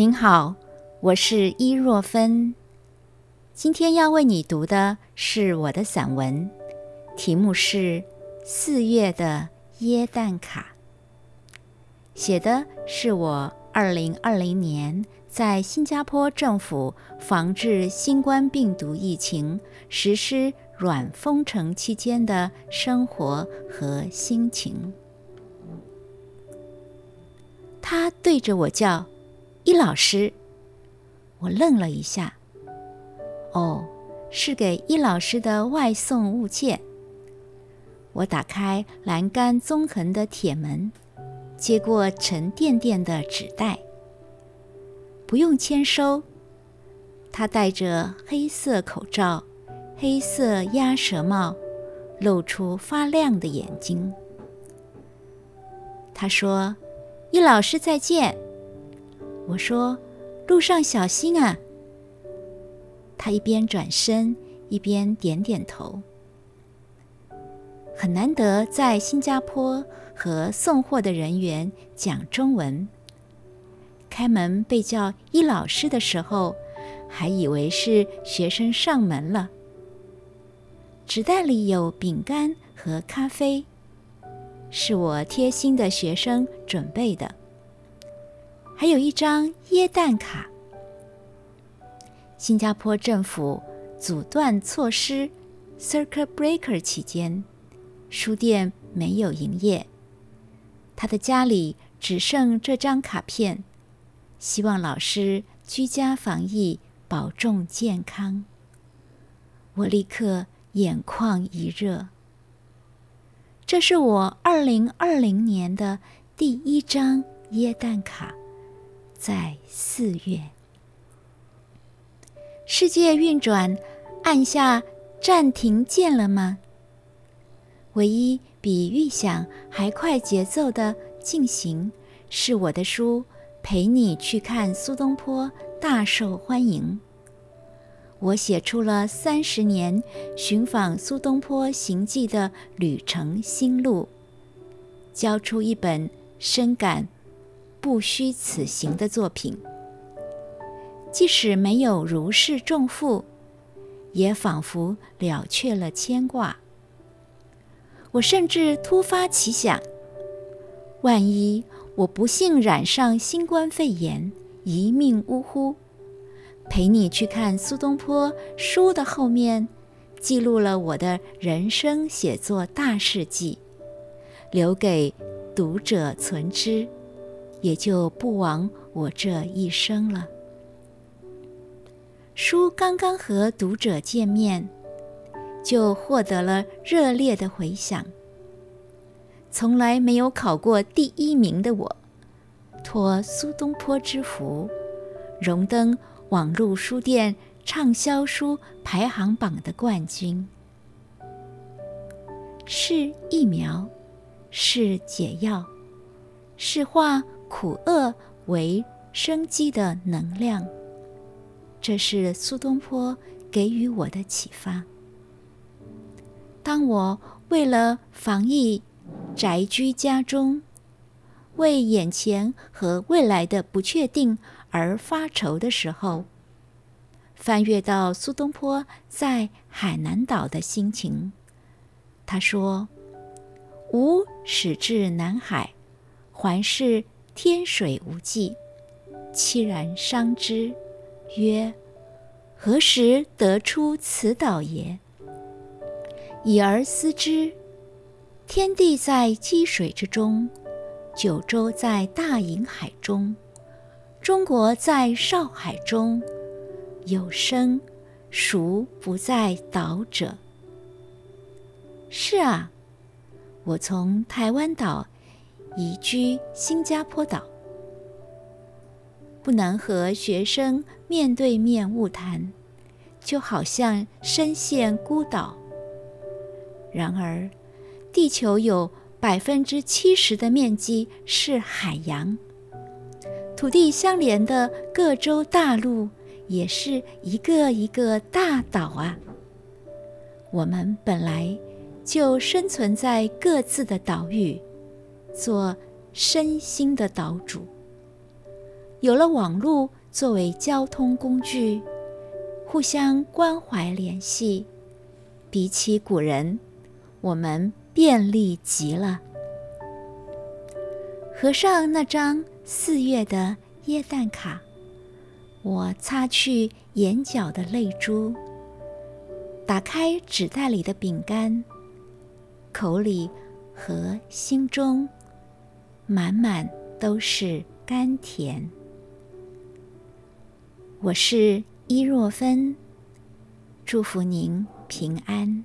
您好，我是伊若芬。今天要为你读的是我的散文，题目是《四月的耶诞卡》，写的是我二零二零年在新加坡政府防治新冠病毒疫情、实施软封城期间的生活和心情。他对着我叫。易老师，我愣了一下。哦，是给易老师的外送物件。我打开栏杆纵横的铁门，接过沉甸甸的纸袋。不用签收。他戴着黑色口罩，黑色鸭舌帽，露出发亮的眼睛。他说：“易老师，再见。”我说：“路上小心啊！”他一边转身一边点点头。很难得在新加坡和送货的人员讲中文。开门被叫伊老师的时候，还以为是学生上门了。纸袋里有饼干和咖啡，是我贴心的学生准备的。还有一张耶诞卡。新加坡政府阻断措施 （Circuit Breaker） 期间，书店没有营业。他的家里只剩这张卡片，希望老师居家防疫，保重健康。我立刻眼眶一热。这是我二零二零年的第一张耶诞卡。在四月，世界运转按下暂停键了吗？唯一比预想还快节奏的进行，是我的书《陪你去看苏东坡》大受欢迎。我写出了三十年寻访苏东坡行迹的旅程心路，交出一本深感。不虚此行的作品，即使没有如释重负，也仿佛了却了牵挂。我甚至突发奇想：万一我不幸染上新冠肺炎，一命呜呼，陪你去看苏东坡书的后面，记录了我的人生写作大事记，留给读者存知。也就不枉我这一生了。书刚刚和读者见面，就获得了热烈的回响。从来没有考过第一名的我，托苏东坡之福，荣登网络书店畅销书排行榜的冠军。是疫苗，是解药，是化。苦厄为生机的能量，这是苏东坡给予我的启发。当我为了防疫宅居家中，为眼前和未来的不确定而发愁的时候，翻阅到苏东坡在海南岛的心情，他说：“吾始至南海，环视。”天水无际，凄然伤之，曰：“何时得出此岛也？”已而思之，天地在积水之中，九州在大银海中，中国在少海中，有生孰不在岛者？是啊，我从台湾岛。移居新加坡岛，不能和学生面对面晤谈，就好像身陷孤岛。然而，地球有百分之七十的面积是海洋，土地相连的各洲大陆也是一个一个大岛啊！我们本来就生存在各自的岛屿。做身心的岛主，有了网络作为交通工具，互相关怀联系，比起古人，我们便利极了。合上那张四月的耶诞卡，我擦去眼角的泪珠，打开纸袋里的饼干，口里和心中满满都是甘甜。我是伊若芬，祝福您平安。